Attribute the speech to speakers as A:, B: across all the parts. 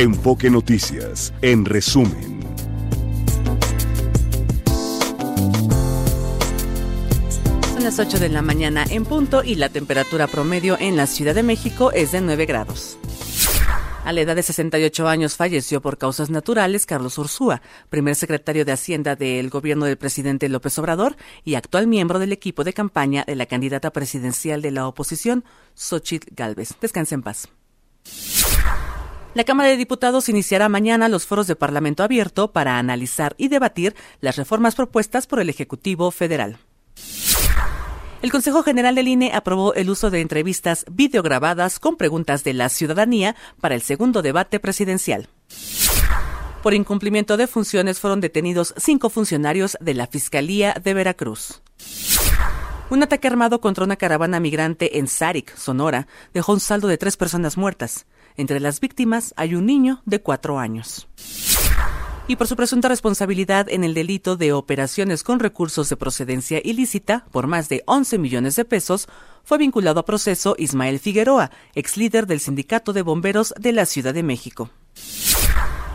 A: Enfoque Noticias, en resumen.
B: Son las 8 de la mañana en punto y la temperatura promedio en la Ciudad de México es de 9 grados. A la edad de 68 años falleció por causas naturales Carlos Ursúa, primer secretario de Hacienda del gobierno del presidente López Obrador y actual miembro del equipo de campaña de la candidata presidencial de la oposición, Xochitl Galvez. Descanse en paz. La Cámara de Diputados iniciará mañana los foros de Parlamento abierto para analizar y debatir las reformas propuestas por el Ejecutivo Federal. El Consejo General del INE aprobó el uso de entrevistas videograbadas con preguntas de la ciudadanía para el segundo debate presidencial. Por incumplimiento de funciones fueron detenidos cinco funcionarios de la Fiscalía de Veracruz. Un ataque armado contra una caravana migrante en Sarik, Sonora, dejó un saldo de tres personas muertas. Entre las víctimas hay un niño de cuatro años. Y por su presunta responsabilidad en el delito de operaciones con recursos de procedencia ilícita por más de 11 millones de pesos, fue vinculado a proceso Ismael Figueroa, ex líder del Sindicato de Bomberos de la Ciudad de México.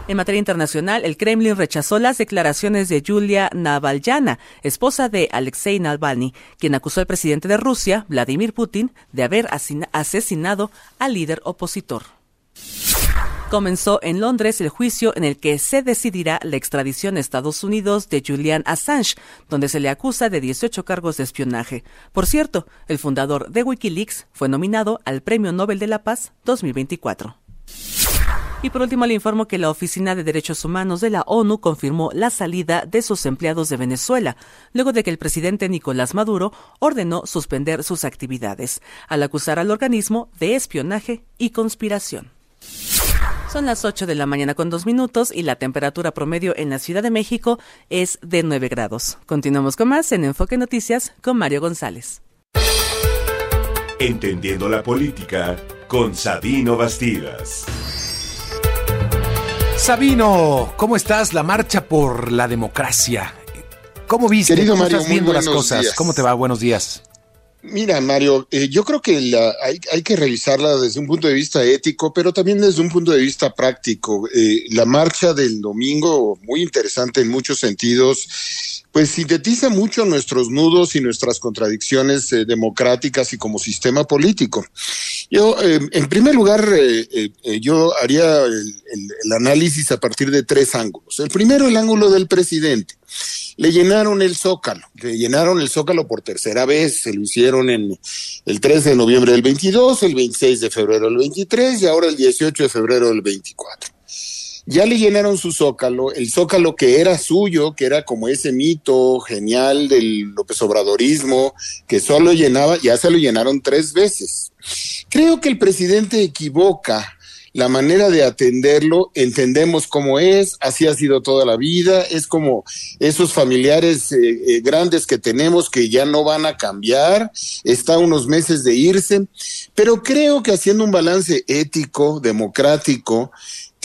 B: En materia internacional, el Kremlin rechazó las declaraciones de Yulia Navalnyana, esposa de Alexei Navalny, quien acusó al presidente de Rusia, Vladimir Putin, de haber asesinado al líder opositor. Comenzó en Londres el juicio en el que se decidirá la extradición a Estados Unidos de Julian Assange, donde se le acusa de 18 cargos de espionaje. Por cierto, el fundador de Wikileaks fue nominado al Premio Nobel de la Paz 2024. Y por último le informo que la Oficina de Derechos Humanos de la ONU confirmó la salida de sus empleados de Venezuela, luego de que el presidente Nicolás Maduro ordenó suspender sus actividades, al acusar al organismo de espionaje y conspiración. Son las 8 de la mañana con dos minutos y la temperatura promedio en la Ciudad de México es de 9 grados. Continuamos con más en Enfoque Noticias con Mario González.
A: Entendiendo la política con Sabino Bastidas.
C: Sabino, ¿cómo estás? La marcha por la democracia. ¿Cómo viste?
D: Querido
C: ¿Cómo
D: Mario,
C: estás viendo las cosas?
D: días.
C: ¿Cómo te va? Buenos días.
D: Mira, Mario, eh, yo creo que la- hay, que revisarla desde un punto de vista ético, pero también desde un punto de vista práctico. Eh, la marcha del domingo, muy interesante en muchos sentidos, pues sintetiza mucho nuestros nudos y nuestras contradicciones eh, democráticas y como sistema político. Yo, eh, en primer lugar, eh, yo haría el, el- el análisis a partir de tres ángulos. El primero, el ángulo del presidente. Le llenaron el zócalo, le llenaron el zócalo por tercera vez, se lo hicieron en el 13 de noviembre del 22, el 26 de febrero del 23 y ahora el 18 de febrero del 24. Ya le llenaron su zócalo, el zócalo que era suyo, que era como ese mito genial del López Obradorismo, que solo llenaba, ya se lo llenaron tres veces. Creo que el presidente equivoca la manera de atenderlo, entendemos cómo es, así ha sido toda la vida, es como esos familiares eh, eh, grandes que tenemos que ya no van a cambiar, está unos meses de irse, pero creo que haciendo un balance ético, democrático,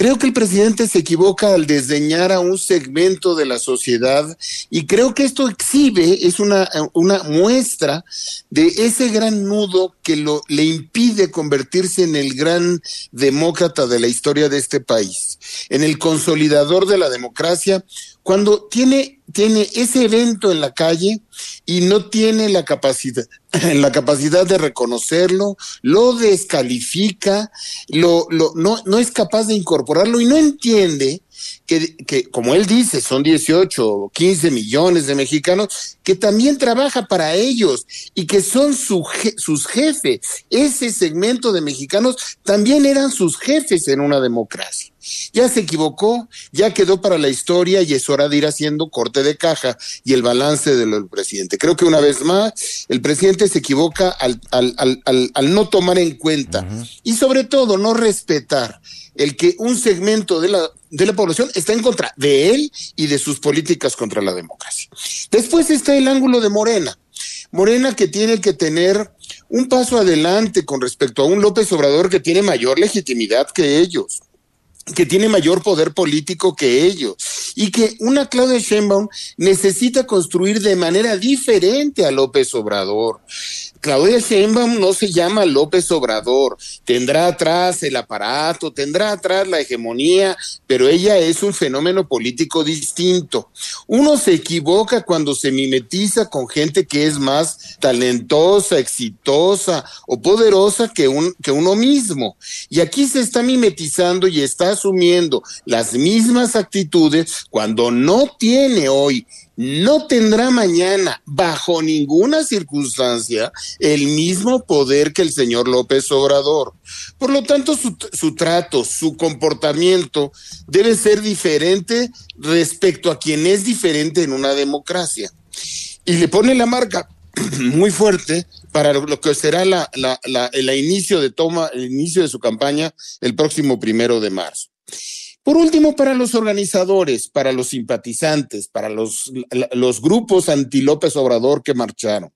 D: Creo que el presidente se equivoca al desdeñar a un segmento de la sociedad y creo que esto exhibe, es una, una muestra de ese gran nudo que lo, le impide convertirse en el gran demócrata de la historia de este país, en el consolidador de la democracia, cuando tiene, tiene ese evento en la calle y no tiene la capacidad, la capacidad de reconocerlo, lo descalifica, lo, lo, no, no es capaz de incorporarlo y no entiende que, que, como él dice, son 18 o 15 millones de mexicanos, que también trabaja para ellos y que son su je sus jefes. Ese segmento de mexicanos también eran sus jefes en una democracia. Ya se equivocó, ya quedó para la historia y es hora de ir haciendo corte de caja y el balance del presidente. Creo que una vez más el presidente se equivoca al, al, al, al, al no tomar en cuenta uh -huh. y sobre todo no respetar el que un segmento de la de la población está en contra de él y de sus políticas contra la democracia. Después está el ángulo de Morena. Morena que tiene que tener un paso adelante con respecto a un López Obrador que tiene mayor legitimidad que ellos que tiene mayor poder político que ellos y que una Claudia Sheinbaum necesita construir de manera diferente a López Obrador. Claudia Sheinbaum no se llama López Obrador, tendrá atrás el aparato, tendrá atrás la hegemonía, pero ella es un fenómeno político distinto. Uno se equivoca cuando se mimetiza con gente que es más talentosa, exitosa o poderosa que, que uno mismo. Y aquí se está mimetizando y está asumiendo las mismas actitudes cuando no tiene hoy no tendrá mañana, bajo ninguna circunstancia, el mismo poder que el señor López Obrador. Por lo tanto, su, trato, su comportamiento debe ser diferente respecto a quien es diferente en una democracia. Y le pone la marca muy fuerte para lo que será la, el inicio de toma, el inicio de su campaña el próximo primero de marzo. Por último, para los organizadores, para los simpatizantes, para los, los grupos anti-López Obrador que marcharon.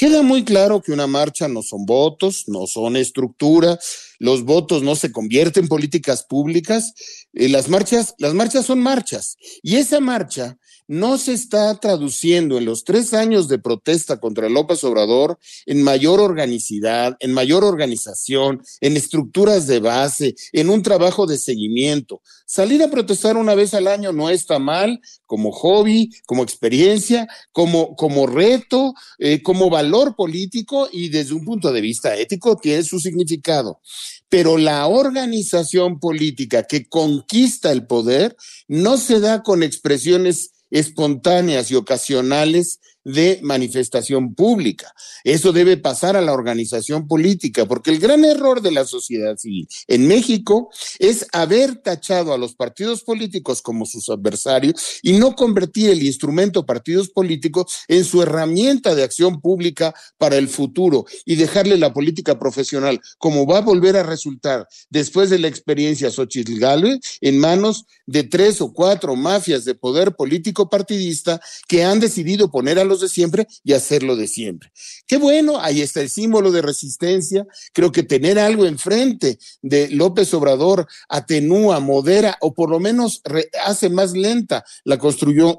D: Queda muy claro que una marcha no son votos, no son estructura, los votos no se convierten en políticas públicas, eh, las marchas, las marchas son marchas. Y esa marcha no se está traduciendo en los tres años de protesta contra López Obrador en mayor organicidad, en mayor organización, en estructuras de base, en un trabajo de seguimiento. Salir a protestar una vez al año no está mal, como hobby, como experiencia, como, como reto, eh, como valor político y desde un punto de vista ético tiene su significado. Pero la organización política que conquista el poder no se da con expresiones espontáneas y ocasionales de manifestación pública. Eso debe pasar a la organización política, porque el gran error de la sociedad civil en México es haber tachado a los partidos políticos como sus adversarios y no convertir el instrumento partidos políticos en su herramienta de acción pública para el futuro y dejarle la política profesional, como va a volver a resultar después de la experiencia Xochitl Galvez, en manos de tres o cuatro mafias de poder político partidista que han decidido poner a de siempre y hacerlo de siempre. Qué bueno, ahí está el símbolo de resistencia. Creo que tener algo enfrente de López Obrador atenúa, modera o por lo menos hace más lenta la construcción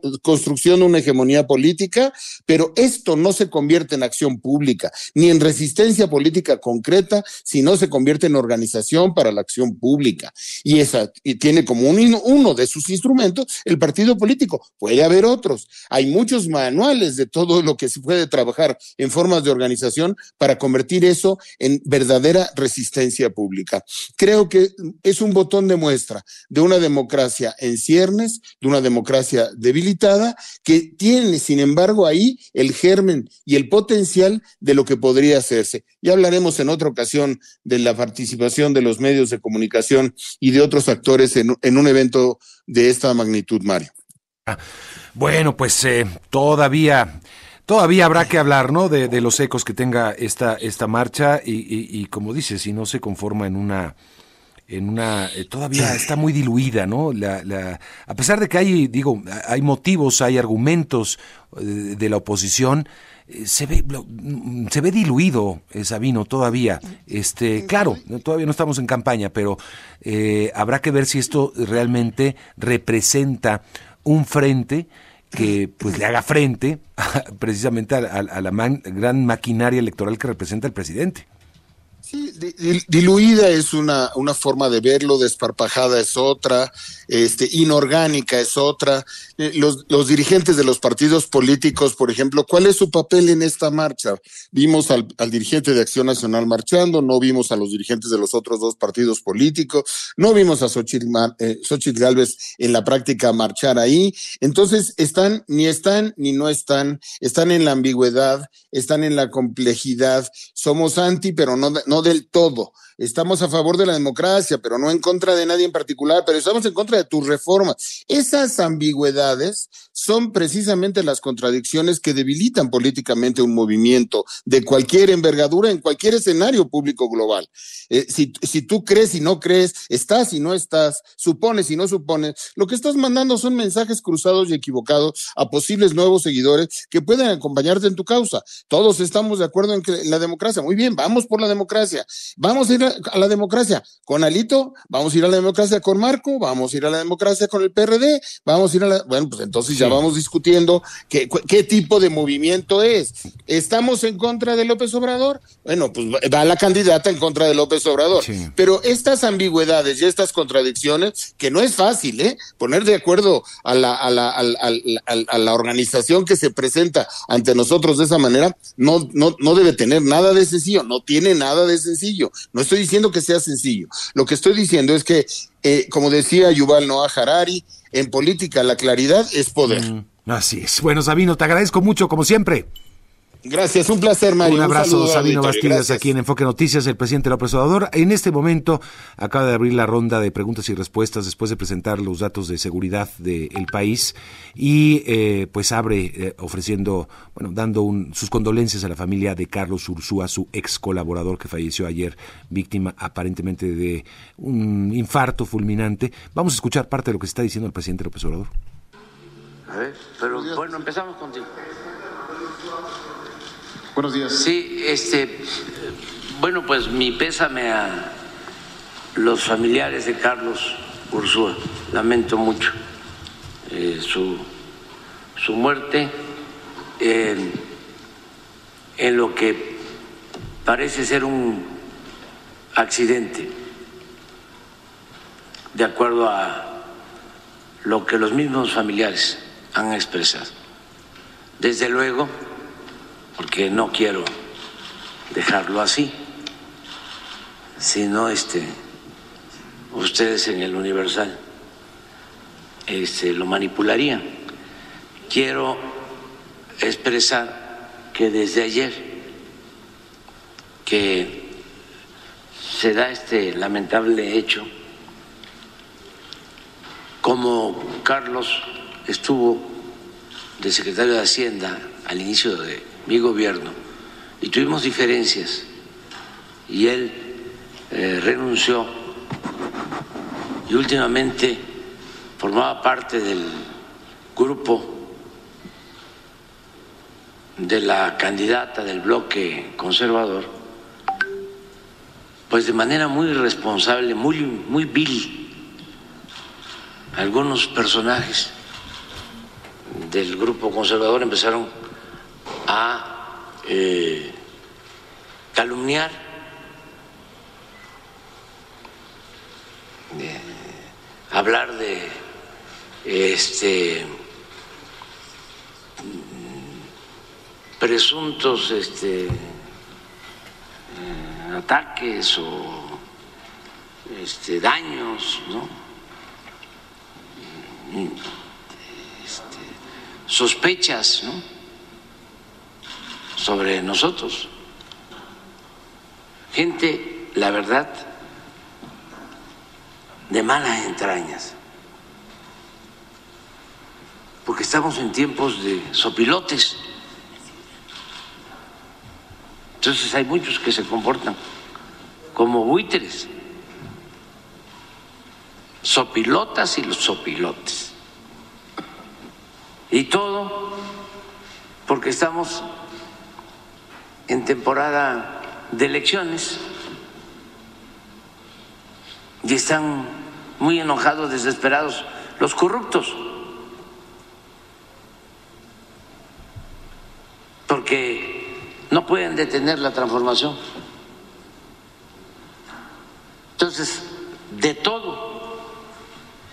D: de una hegemonía política, pero esto no se convierte en acción pública ni en resistencia política concreta si no se convierte en organización para la acción pública. Y esa y tiene como uno de sus instrumentos el partido político. Puede haber otros. Hay muchos manuales de todo lo que se puede trabajar en formas de organización para convertir eso en verdadera resistencia pública. Creo que es un botón de muestra de una democracia en ciernes, de una democracia debilitada, que tiene, sin embargo, ahí el germen y el potencial de lo que podría hacerse. Ya hablaremos en otra ocasión de la participación de los medios de comunicación y de otros actores en, en un evento de esta magnitud, Mario.
C: Ah, bueno, pues eh, todavía todavía habrá que hablar, ¿no? De, los ecos que tenga esta esta marcha y, como dices, si no se conforma en una en una eh, todavía está muy diluida, ¿no? La, la, a pesar de que hay digo hay motivos, hay argumentos de, de la oposición eh, se ve se ve diluido Sabino todavía este claro todavía no estamos en campaña pero habrá que ver si esto realmente representa un frente que pues le haga frente precisamente a, la gran maquinaria electoral que representa el presidente.
D: Sí, diluida es una, una forma de verlo, desparpajada es otra, este, inorgánica es otra. Eh, los, los dirigentes de los partidos políticos, por ejemplo, ¿cuál es su papel en esta marcha? Vimos al, al dirigente de Acción Nacional marchando, no vimos a los dirigentes de los otros dos partidos políticos, no vimos a Xochitl, eh, Galvez en la práctica marchar ahí. Entonces, están, ni están, ni no están, están en la ambigüedad, están en la complejidad. Somos anti, pero no, no del todo. Estamos a favor de la democracia, pero no en contra de nadie en particular, pero estamos en contra de tus reformas. Esas ambigüedades son precisamente las contradicciones que debilitan políticamente un movimiento de cualquier envergadura en cualquier escenario público global. Eh, si, si tú crees y no crees, estás y no estás, supones y no supones, lo que estás mandando son mensajes cruzados y equivocados a posibles nuevos seguidores que pueden acompañarte en tu causa. Todos estamos de acuerdo en que la democracia, muy bien, vamos por la democracia, vamos a ir a, la democracia con Alito, vamos a ir a la democracia con Marco, vamos a ir a la democracia con el PRD, vamos a ir a la, bueno, pues entonces ya vamos discutiendo qué, qué tipo de movimiento es. ¿Estamos en contra de López Obrador? Bueno, pues va la candidata en contra de López Obrador. Pero estas ambigüedades y estas contradicciones, que no es fácil, ¿eh? Poner de acuerdo a la, a la, a la organización que se presenta ante nosotros de esa manera, no, no, no debe tener nada de sencillo, no tiene nada de sencillo. No estoy diciendo que sea sencillo. Lo que estoy diciendo es que, eh, como decía Yuval Noah Harari, en política la claridad es poder.
C: Mm, así es. Bueno, Sabino, te agradezco mucho, como siempre.
D: Gracias, un placer, Mario.
C: Un abrazo, Sabino Bastidas, aquí en Enfoque Noticias, el presidente López Obrador. En este momento acaba de abrir la ronda de preguntas y respuestas después de presentar los datos de seguridad del país y eh, pues abre eh, ofreciendo, bueno, dando un, sus condolencias a la familia de Carlos Ursúa, su ex colaborador que falleció ayer, víctima aparentemente de un infarto fulminante. Vamos a escuchar parte de lo que está diciendo el presidente López Obrador.
E: A ver, pero bueno, empezamos contigo.
F: Buenos días.
E: Sí, este, bueno, pues mi pésame a los familiares de Carlos Ursúa. Lamento mucho eh, su, su, muerte en lo que parece ser un accidente, de acuerdo a lo que los mismos familiares han expresado. Desde luego, porque no quiero dejarlo así, sino este, ustedes en el Universal este, lo manipularían. Quiero expresar que desde ayer que se da este lamentable hecho, como Carlos estuvo de secretario de Hacienda al inicio de mi gobierno y tuvimos diferencias y él eh, renunció y últimamente formaba parte del grupo de la candidata del bloque conservador, pues de manera muy irresponsable, muy, muy vil, algunos personajes del grupo conservador empezaron a eh, calumniar, hablar de este presuntos este, eh, ataques o este, daños, ¿no? Este, sospechas, ¿no? Sobre nosotros. Gente, la verdad, de malas entrañas. Porque estamos en tiempos de sopilotes. Entonces hay muchos que se comportan como buitres. Sopilotas y los sopilotes. Y todo porque estamos en temporada de elecciones y están muy enojados, desesperados los corruptos, porque no pueden detener la transformación. Entonces, de todo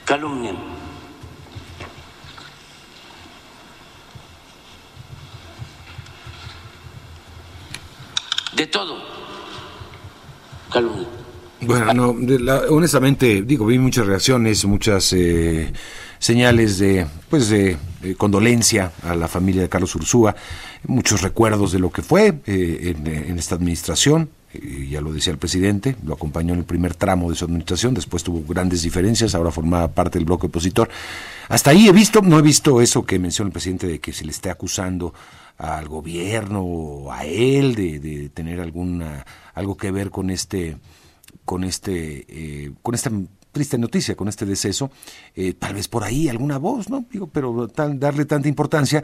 E: calumnian. Todo.
C: Bueno, no, honestamente, digo, vi muchas reacciones, muchas eh, señales de, pues, de, condolencia a la familia de Carlos Ursúa, muchos recuerdos de lo que fue eh, en, esta administración, ya lo decía el presidente, lo acompañó en el primer tramo de su administración, después tuvo grandes diferencias, ahora formaba parte del bloque opositor. Hasta ahí he visto, no he visto eso que menciona el presidente de que se le esté acusando al gobierno o a él de, de tener alguna algo que ver con este con este eh, con esta triste noticia con este deceso, eh, tal vez por ahí alguna voz, ¿no? Digo, pero darle tanta importancia,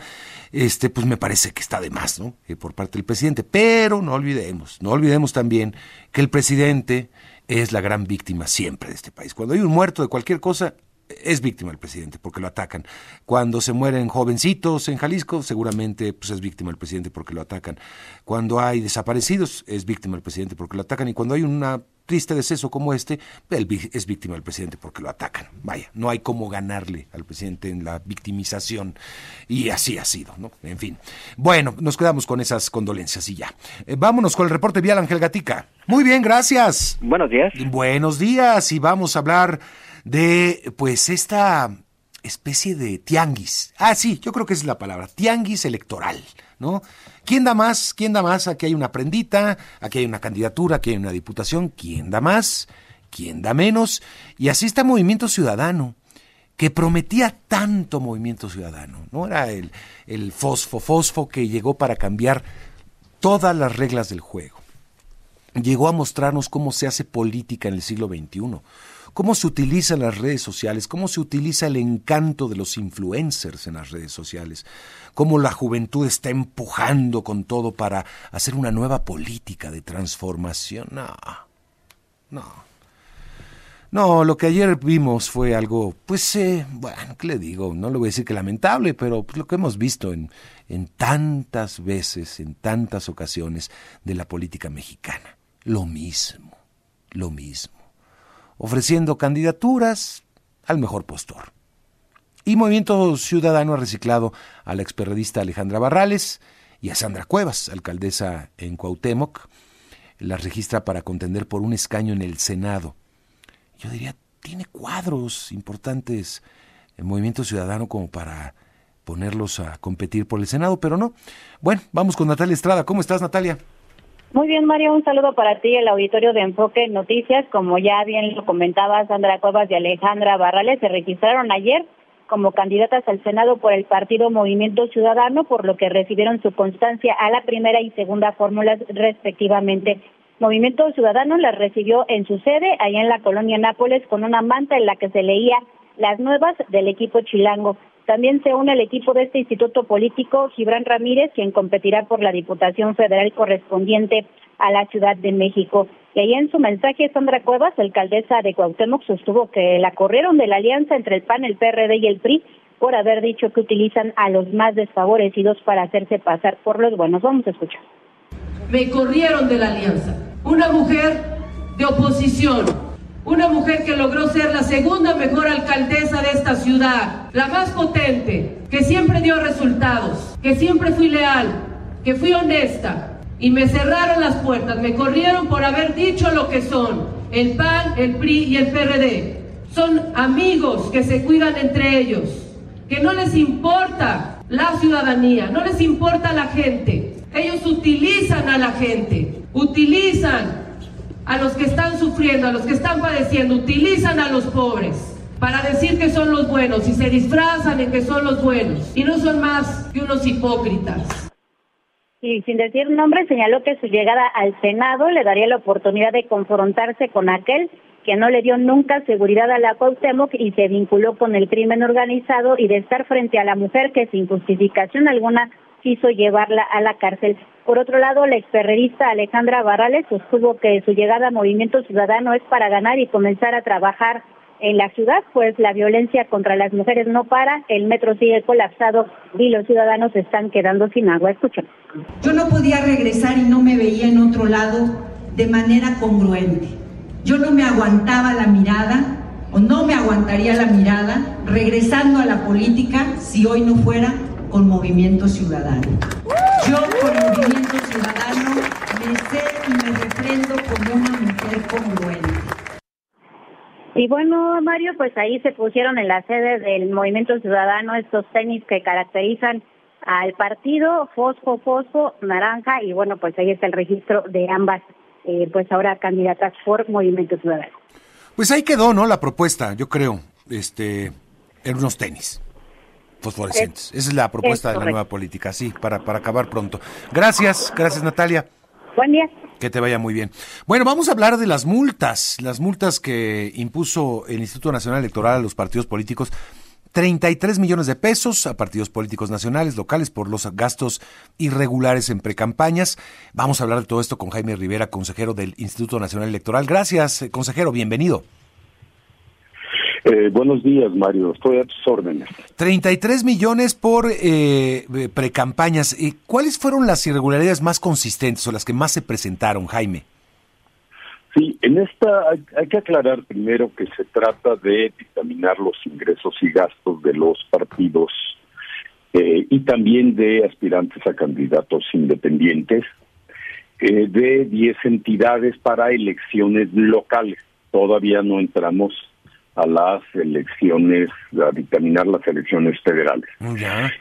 C: este, pues me parece que está de más, ¿no? Eh, por parte del presidente. Pero no olvidemos, no olvidemos también que el presidente es la gran víctima siempre de este país. Cuando hay un muerto de cualquier cosa, es víctima el presidente porque lo atacan. Cuando se mueren jovencitos en Jalisco, seguramente pues, es víctima el presidente porque lo atacan. Cuando hay desaparecidos, es víctima el presidente porque lo atacan. Y cuando hay un triste deceso como este, es víctima del presidente porque lo atacan. Vaya, no hay cómo ganarle al presidente en la victimización. Y así ha sido, ¿no? En fin. Bueno, nos quedamos con esas condolencias y ya. Eh, vámonos con el reporte vial Ángel Gatica. Muy bien, gracias.
F: Buenos días.
C: Buenos días y vamos a hablar de pues esta especie de tianguis. Ah, sí, yo creo que es la palabra, tianguis electoral, ¿no? ¿Quién da más? ¿Quién da más? Aquí hay una prendita, aquí hay una candidatura, aquí hay una diputación. ¿Quién da más? ¿Quién da menos? Y así está Movimiento Ciudadano, que prometía tanto Movimiento Ciudadano, ¿no? Era el, el fosfo, fosfo que llegó para cambiar todas las reglas del juego. Llegó a mostrarnos cómo se hace política en el siglo XXI cómo se utilizan las redes sociales, cómo se utiliza el encanto de los influencers en las redes sociales, cómo la juventud está empujando con todo para hacer una nueva política de transformación. No, no. No, lo que ayer vimos fue algo, pues, eh, bueno, ¿qué le digo? No le voy a decir que lamentable, pero pues, lo que hemos visto en, en tantas veces, en tantas ocasiones de la política mexicana. Lo mismo, lo mismo ofreciendo candidaturas al mejor postor. Y Movimiento Ciudadano ha reciclado a la experredista Alejandra Barrales y a Sandra Cuevas, alcaldesa en Cuauhtémoc. La registra para contender por un escaño en el Senado. Yo diría, tiene cuadros importantes en Movimiento Ciudadano como para ponerlos a competir por el Senado, pero no. Bueno, vamos con Natalia Estrada. ¿Cómo estás, Natalia?
G: Muy bien, Mario, un saludo para ti, el auditorio de Enfoque Noticias. Como ya bien lo comentaba Sandra Cuevas y Alejandra Barrales, se registraron ayer como candidatas al Senado por el partido Movimiento Ciudadano, por lo que recibieron su constancia a la primera y segunda fórmulas respectivamente. Movimiento Ciudadano las recibió en su sede, allá en la colonia Nápoles, con una manta en la que se leía las nuevas del equipo chilango. También se une el equipo de este instituto político Gibran Ramírez, quien competirá por la Diputación Federal correspondiente a la Ciudad de México. Y ahí en su mensaje, Sandra Cuevas, alcaldesa de Cuauhtémoc, sostuvo que la corrieron de la alianza entre el PAN, el PRD y el PRI por haber dicho que utilizan a los más desfavorecidos para hacerse pasar por los buenos. Vamos a escuchar.
H: Me corrieron de la alianza. Una mujer de oposición una mujer que logró ser la segunda mejor alcaldesa de esta ciudad, la más potente, que siempre dio resultados, que siempre fui leal, que fui honesta y me cerraron las puertas, me corrieron por haber dicho lo que son el PAN, el PRI y el PRD. Son amigos que se cuidan entre ellos, que no les importa la ciudadanía, no les importa la gente. Ellos utilizan a la gente, utilizan a los que están sufriendo, a los que están padeciendo, utilizan a los pobres para decir que son los buenos y se disfrazan en que son los buenos y no son más que unos hipócritas.
G: Y sin decir nombre, señaló que su llegada al Senado le daría la oportunidad de confrontarse con aquel que no le dio nunca seguridad a la Cuauhtémoc y se vinculó con el crimen organizado y de estar frente a la mujer que sin justificación alguna quiso llevarla a la cárcel. Por otro lado, la experredista Alejandra Barrales sostuvo que su llegada a Movimiento Ciudadano es para ganar y comenzar a trabajar en la ciudad, pues la violencia contra las mujeres no para, el metro sigue colapsado y los ciudadanos están quedando sin agua. Escuchen.
I: Yo no podía regresar y no me veía en otro lado de manera congruente. Yo no me aguantaba la mirada o no me aguantaría la mirada regresando a la política si hoy no fuera con Movimiento Ciudadano. Yo con Movimiento Ciudadano me sé y me refrendo como una mujer congruente.
G: Y bueno, Mario, pues ahí se pusieron en la sede del Movimiento Ciudadano estos tenis que caracterizan al partido, fosfo, fosfo, naranja, y bueno, pues ahí está el registro de ambas eh, pues ahora candidatas por Movimiento Ciudadano.
C: Pues ahí quedó, ¿no? La propuesta, yo creo, este, en unos tenis fosforescentes. Esa es la propuesta de la nueva política, sí, para, para acabar pronto. Gracias, gracias Natalia.
G: Buen día.
C: Que te vaya muy bien. Bueno, vamos a hablar de las multas, las multas que impuso el Instituto Nacional Electoral a los partidos políticos. 33 millones de pesos a partidos políticos nacionales, locales, por los gastos irregulares en precampañas. Vamos a hablar de todo esto con Jaime Rivera, consejero del Instituto Nacional Electoral. Gracias, eh, consejero, bienvenido.
F: Eh, buenos días, Mario. Estoy a tus órdenes.
C: 33 millones por eh, precampañas. Eh, ¿Cuáles fueron las irregularidades más consistentes o las que más se presentaron, Jaime?
F: Sí, en esta hay, que aclarar primero que se trata de dictaminar los ingresos y gastos de los partidos eh, y también de aspirantes a candidatos independientes eh, de 10 entidades para elecciones locales. Todavía no entramos a las elecciones, a dictaminar las elecciones federales.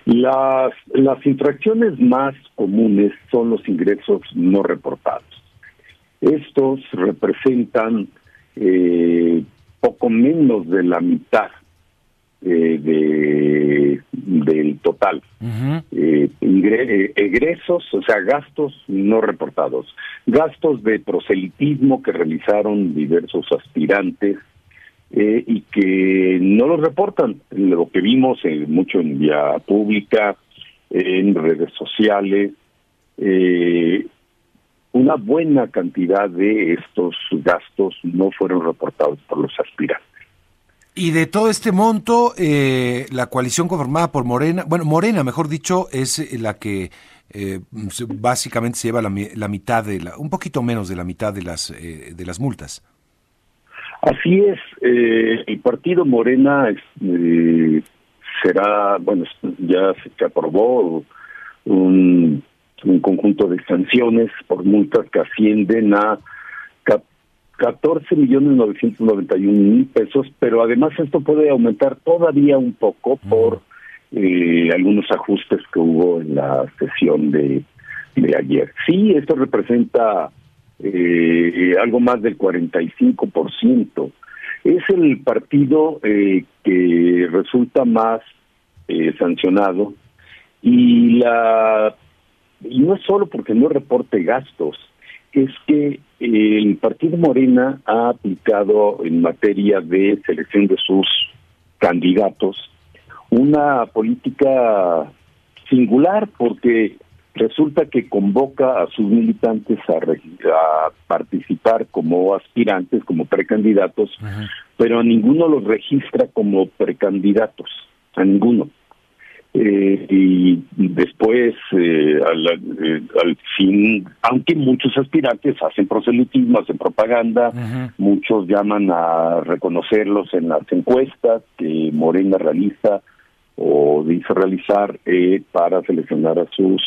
F: Las, las infracciones más comunes son los ingresos no reportados. Estos representan eh, poco menos de la mitad eh, de, del total. Eh, egresos, o sea, gastos no reportados. Gastos de proselitismo que realizaron diversos aspirantes y que no los reportan. Lo que vimos mucho en vía pública, en redes sociales, eh, una buena cantidad de estos gastos no fueron reportados por los aspirantes.
C: Y de todo este monto, eh, la coalición conformada por Morena, bueno, Morena, mejor dicho, es eh, la que eh, básicamente se lleva la, mitad de la, un poquito menos de la mitad de las de las multas.
F: Así es, el partido Morena será, bueno, ya se aprobó un un conjunto de sanciones por multas que ascienden a 14 millones 991 mil pesos, pero además esto puede aumentar todavía un poco por eh, algunos ajustes que hubo en la sesión de, de ayer. Sí, esto representa eh, algo más del 45%. Es el partido eh, que resulta más sancionado y la y no es solo porque no reporte gastos, es que el Partido Morena ha aplicado en materia de selección de sus candidatos una política singular porque resulta que convoca a sus militantes a, a participar como aspirantes, como precandidatos, pero a ninguno los registra como precandidatos, a ninguno. Eh, y después, eh, eh, al, fin, aunque muchos aspirantes hacen proselitismo, hacen propaganda, muchos llaman a reconocerlos en las encuestas que Morena realiza o dice realizar para seleccionar a sus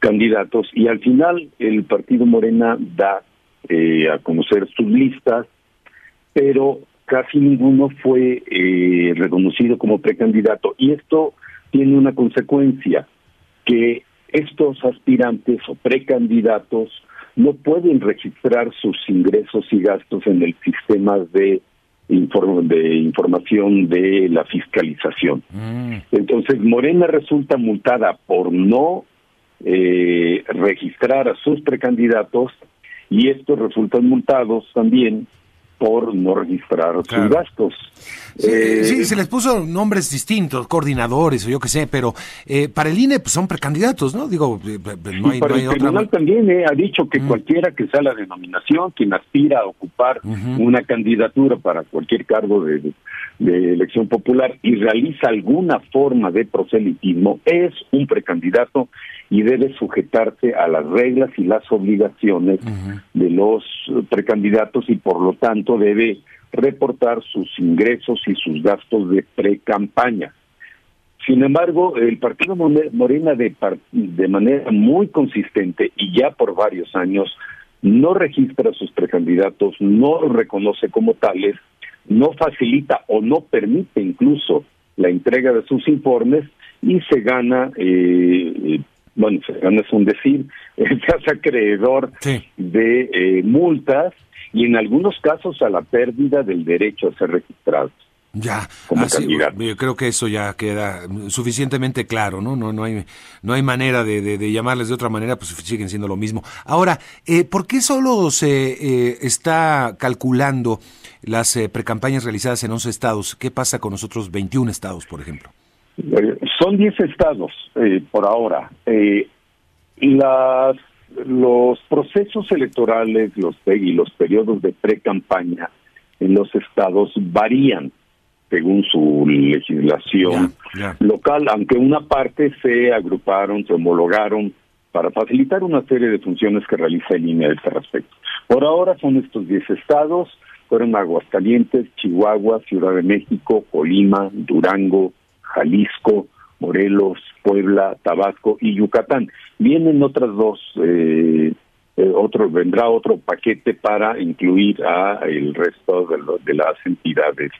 F: candidatos y al final el partido Morena da a conocer sus listas, pero casi ninguno fue reconocido como precandidato y esto tiene una consecuencia, que estos aspirantes o precandidatos no pueden registrar sus ingresos y gastos en el sistema de, de información de la fiscalización. Mm. Entonces, Morena resulta multada por no eh, registrar a sus precandidatos y estos resultan multados también por no registrar sus gastos.
C: Eh, sí, se les puso nombres distintos, coordinadores o yo qué sé, pero eh, para el INE pues, son precandidatos, ¿no? Digo,
F: eh, no hay, para el tribunal también ha dicho que mm. cualquiera que sea la denominación, quien aspira a ocupar una candidatura para cualquier cargo de, de elección popular y realiza alguna forma de proselitismo es un precandidato y debe sujetarse a las reglas y las obligaciones de los precandidatos y por lo tanto debe reportar sus ingresos y sus gastos de pre-campaña. Sin embargo, el Partido Morena de, manera muy consistente y ya por varios años no registra a sus precandidatos, no reconoce como tales, no facilita o no permite incluso la entrega de sus informes y se gana eh, bueno, gana es un decir, se hace acreedor de eh, multas y en algunos casos a la pérdida del derecho a ser registrados.
C: Ya, yo creo que eso ya queda suficientemente claro, ¿no? No, no hay, no hay manera de, llamarles de otra manera, pues siguen siendo lo mismo. Ahora, eh, ¿por qué solo se eh, está calculando las eh, precampañas realizadas en 11 estados? ¿Qué pasa con los otros 21 estados, por ejemplo?
F: Son 10 estados por ahora. las, los procesos electorales los, y los periodos de precampaña en los estados varían según su legislación local, aunque una parte se agruparon, se homologaron para facilitar una serie de funciones que realiza el INE a este respecto. Por ahora son estos 10 estados, fueron Aguascalientes, Chihuahua, Ciudad de México, Colima, Durango, Jalisco, Morelos, Puebla, Tabasco y Yucatán. Vienen otras dos, eh, eh, otro vendrá otro paquete para incluir a el resto de, de las entidades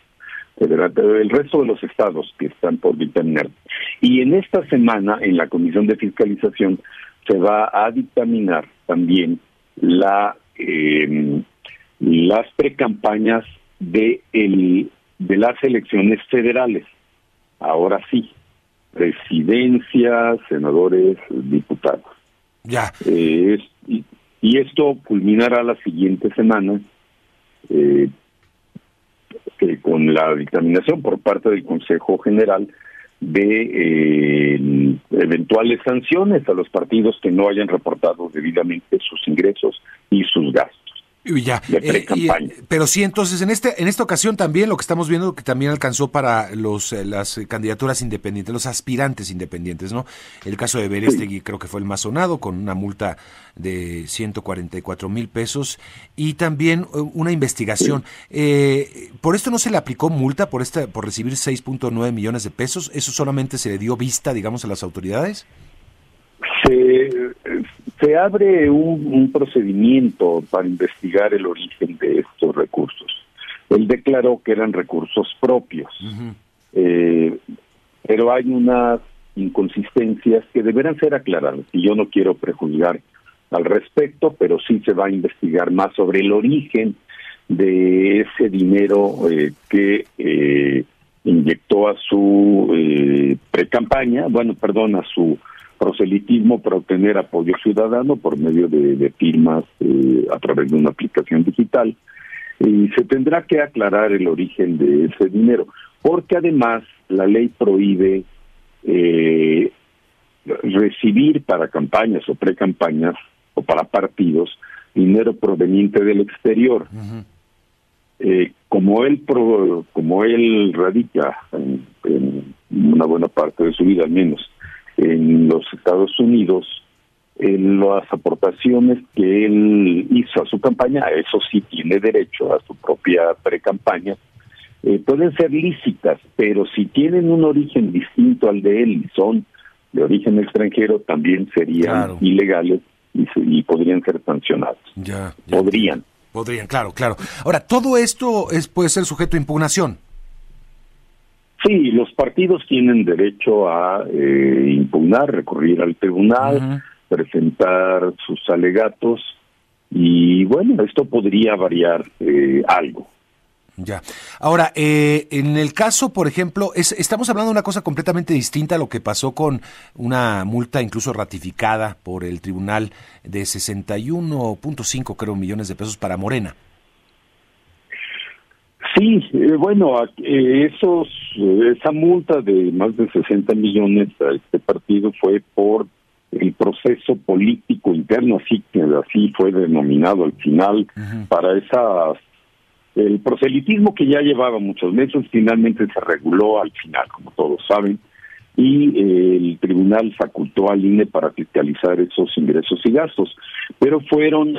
F: el resto de los estados que están por determinar. Y en esta semana, en la Comisión de Fiscalización, se va a dictaminar también la eh, las precampañas de el, de las elecciones federales. Ahora sí, presidencias, senadores, diputados.
C: Ya.
F: Eh, y, esto culminará la siguiente semana. Eh, con la dictaminación por parte del Consejo General de eh, eventuales sanciones a los partidos que no hayan reportado debidamente sus ingresos y sus gastos.
C: Ya, eh, eh, pero sí, entonces en este en esta ocasión también lo que estamos viendo que también alcanzó para los eh, las candidaturas independientes, los aspirantes independientes, ¿no? El caso de Berestegui creo que fue el más sonado con una multa de 144 mil pesos y también una investigación. por esto no se le aplicó multa por esta por recibir 6.9 millones de pesos. Eso solamente se le dio vista, digamos, a las autoridades.
F: Se se abre un, procedimiento para investigar el origen de estos recursos. Él declaró que eran recursos propios, eh, pero hay unas inconsistencias que deberán ser aclaradas y yo no quiero prejuzgar al respecto, pero sí se va a investigar más sobre el origen de ese dinero eh, que eh, inyectó a su eh, pre-campaña, bueno, perdón, a su proselitismo para obtener apoyo ciudadano por medio de, firmas eh, a través de una aplicación digital. Y se tendrá que aclarar el origen de ese dinero, porque además la ley prohíbe eh, recibir para campañas o pre-campañas o para partidos dinero proveniente del exterior. Eh, como él como él radica en, una buena parte de su vida al menos en los Estados Unidos, en las aportaciones que él hizo a su campaña, eso sí tiene derecho a su propia pre-campaña, eh, pueden ser lícitas, pero si tienen un origen distinto al de él y son de origen extranjero, también serían ilegales y, podrían ser sancionados.
C: Ya,
F: Podrían.
C: Podrían, claro, claro. Ahora, todo esto es, puede ser sujeto a impugnación.
F: Sí, los partidos tienen derecho a eh, impugnar, recurrir al tribunal, presentar sus alegatos y bueno, esto podría variar eh, algo.
C: Ya. Ahora, eh, en el caso, por ejemplo, es, estamos hablando de una cosa completamente distinta a lo que pasó con una multa incluso ratificada por el tribunal de 61.5, creo, millones de pesos para Morena.
F: Sí, eh, bueno, eh, esos, esa multa de más de 60 millones a este partido fue por el proceso político interno, así que así fue denominado al final, para esas el proselitismo que ya llevaba muchos meses finalmente se reguló al final, como todos saben, y eh, el tribunal facultó al INE para fiscalizar esos ingresos y gastos. Pero fueron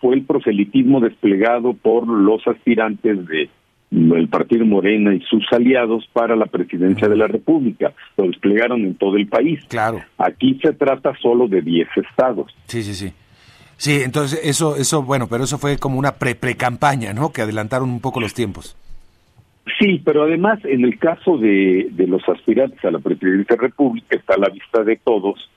F: fue el proselitismo desplegado por los aspirantes de el Partido Morena y sus aliados para la presidencia de la República. Lo desplegaron en todo el país.
C: Claro.
F: Aquí se trata solo de 10 estados.
C: Sí, sí, sí. Sí, entonces eso, eso, bueno, pero eso fue como una pre-pre-campaña, ¿no? Que adelantaron un poco los tiempos.
F: Sí, pero además en el caso de, de los aspirantes a la presidencia de la República está a la vista de todos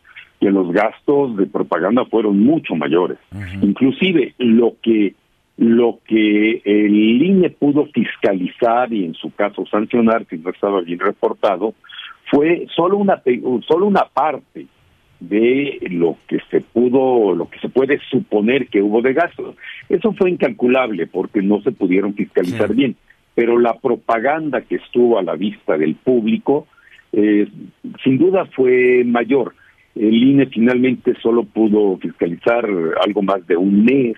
F: que los gastos de propaganda fueron mucho mayores. Inclusive lo que lo que el INE pudo fiscalizar y en su caso sancionar, si no estaba bien reportado, fue solo una solo una parte de lo que se pudo, lo que se puede suponer que hubo de gastos. Eso fue incalculable porque no se pudieron fiscalizar bien, pero la propaganda que estuvo a la vista del público, eh, sin duda fue mayor. El INE finalmente solo pudo fiscalizar algo más de un mes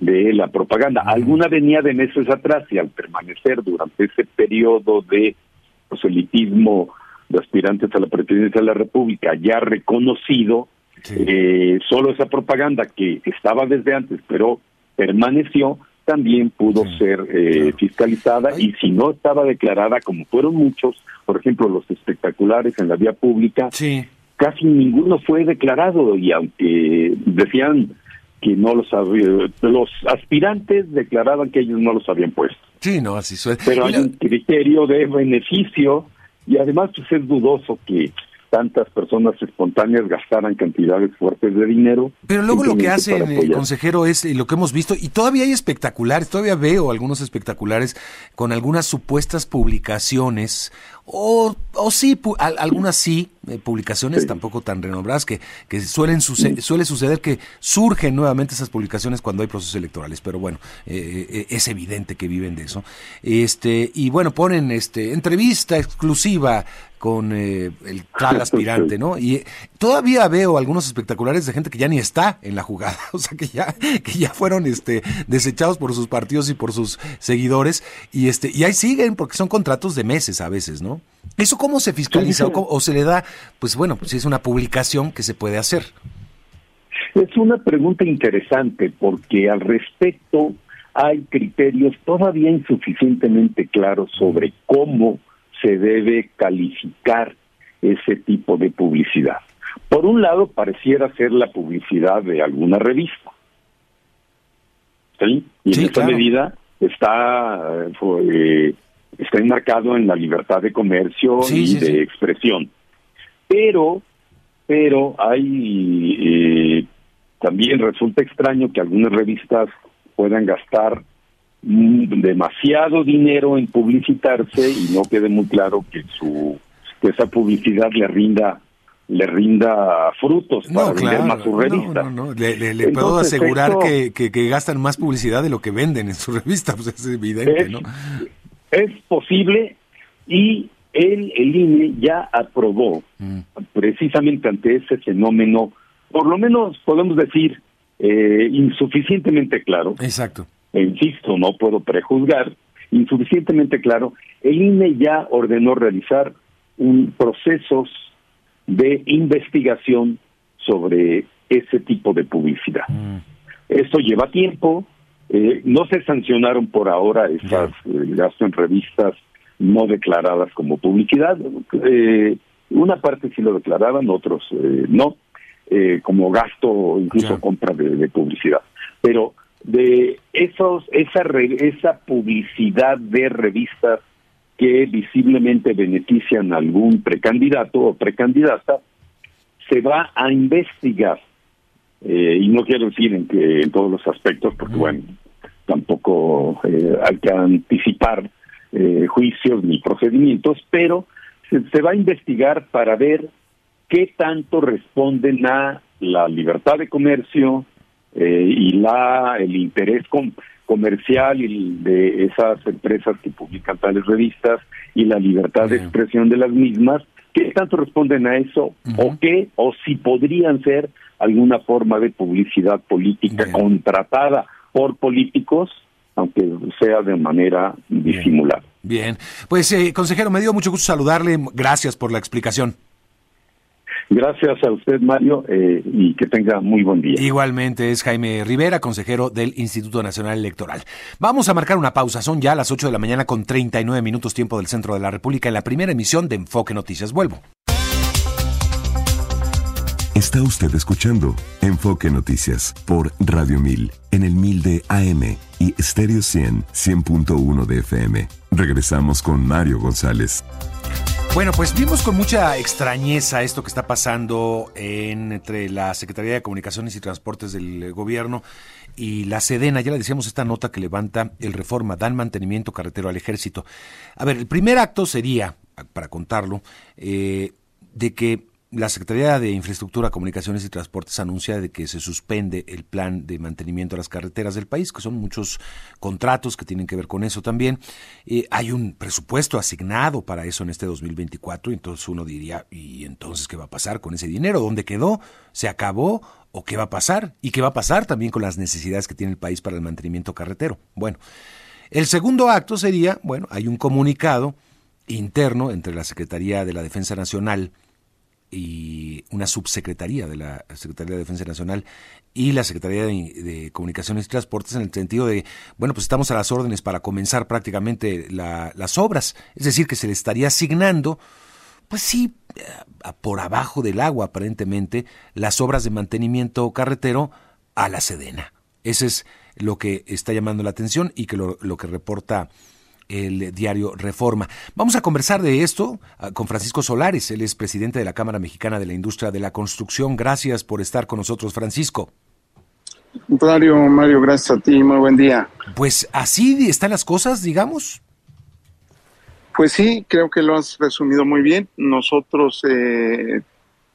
F: de la propaganda. Alguna venía de meses atrás y al permanecer durante ese periodo de proselitismo de aspirantes a la presidencia de la República ya reconocido, eh, solo esa propaganda que estaba desde antes, pero permaneció, también pudo ser eh, fiscalizada y si no estaba declarada, como fueron muchos, por ejemplo, los espectaculares en la vía pública, casi ninguno fue declarado y aunque decían que no los los aspirantes declaraban que ellos no los habían puesto.
C: Sí, no, así suele.
F: Pero hay un criterio de beneficio y además pues es dudoso que tantas personas espontáneas gastaran cantidades fuertes de dinero.
C: Pero luego lo que hace el consejero es lo que hemos visto, y todavía hay espectaculares, todavía veo algunos espectaculares con algunas supuestas publicaciones, o, o sí, algunas sí, eh, publicaciones tampoco tan renombradas, que, que suelen suele suceder que surgen nuevamente esas publicaciones cuando hay procesos electorales, pero bueno, eh, eh, es evidente que viven de eso. Este, y bueno, ponen este entrevista exclusiva con el tal aspirante, ¿no? Y todavía veo algunos espectaculares de gente que ya ni está en la jugada, o sea que ya que ya fueron este desechados por sus partidos y por sus seguidores y este y ahí siguen porque son contratos de meses a veces, ¿no? ¿Eso cómo se fiscaliza o, se le da, pues bueno, si es una publicación que se puede hacer?
F: Es una pregunta interesante porque al respecto hay criterios todavía insuficientemente claros sobre cómo se debe calificar ese tipo de publicidad. Por un lado, pareciera ser la publicidad de alguna revista. ¿Sí? Y en esa medida está eh, está enmarcado en la libertad de comercio y de expresión. Pero, pero hay eh, también resulta extraño que algunas revistas puedan gastar mm, demasiado dinero en publicitarse y no quede muy claro que su que esa publicidad le rinda le rinda frutos para vender más su revista.
C: No, Le, puedo asegurar que, que, gastan más publicidad de lo que venden en su revista, pues es evidente, ¿no?
F: Es posible y el, el INE ya aprobó mm. precisamente ante ese fenómeno, por lo menos podemos decir, eh, insuficientemente claro.
C: Exacto.
F: E insisto, no puedo prejuzgar, insuficientemente claro, el INE ya ordenó realizar un procesos de investigación sobre ese tipo de publicidad. Mm. Esto lleva tiempo, eh, no se sancionaron por ahora esas eh, gastos en revistas no declaradas como publicidad. Eh, una parte sí lo declaraban, otros no, como gasto, incluso compra de, publicidad. Pero de esos, esa, esa publicidad de revistas que visiblemente benefician a algún precandidato o precandidata, se va a investigar eh, y no quiero decir en que en todos los aspectos, porque bueno, tampoco eh, hay que anticipar eh, juicios ni procedimientos, pero se, va a investigar para ver qué tanto responden a la libertad de comercio y la el interés comercial y de esas empresas que publican tales revistas y la libertad de expresión de las mismas, qué tanto responden a eso o qué o si podrían ser alguna forma de publicidad política contratada por políticos, aunque sea de manera disimulada.
C: Bien, pues eh, consejero, me dio mucho gusto saludarle, gracias por la explicación.
F: Gracias a usted, Mario, eh, y que tenga muy buen día.
C: Igualmente es Jaime Rivera, consejero del Instituto Nacional Electoral. Vamos a marcar una pausa, son ya las 8 de la mañana con 39 minutos tiempo del centro de la República en la primera emisión de Enfoque Noticias. Vuelvo.
A: Está usted escuchando Enfoque Noticias por Radio 1000 en el 1000 de AM y Stereo 100 100.1 de FM. Regresamos con Mario González.
C: Bueno, pues vimos con mucha extrañeza esto que está pasando entre la Secretaría de Comunicaciones y Transportes del gobierno y la Sedena. Ya le decíamos esta nota que levanta el Reforma, dan mantenimiento carretero al ejército. A ver, el primer acto sería, para contarlo, eh, de que la Secretaría de Infraestructura, Comunicaciones y Transportes anuncia de que se suspende el plan de mantenimiento de las carreteras del país, que son muchos contratos que tienen que ver con eso también. Eh, hay un presupuesto asignado para eso en este 2024, entonces uno diría, ¿y entonces qué va a pasar con ese dinero? ¿Dónde quedó? ¿Se acabó? ¿O qué va a pasar? ¿Y qué va a pasar también con las necesidades que tiene el país para el mantenimiento carretero? Bueno, el segundo acto sería, bueno, hay un comunicado interno entre la Secretaría de la Defensa Nacional, y una subsecretaría de la Secretaría de Defensa Nacional y la Secretaría de, Comunicaciones y Transportes en el sentido de, bueno, pues estamos a las órdenes para comenzar prácticamente las obras, es decir, que se le estaría asignando, pues sí, eh, por abajo del agua aparentemente, las obras de mantenimiento carretero a la Sedena. Ese es lo que está llamando la atención y que lo, lo que reporta el diario Reforma. Vamos a conversar de esto ah, con Francisco Solares, él es presidente de la Cámara Mexicana de la Industria de la Construcción. Gracias por estar con nosotros, Francisco.
J: Mario, Mario, gracias a ti, muy buen día.
C: Pues así están las cosas, digamos.
J: Pues sí, creo que lo has resumido muy bien. Nosotros eh,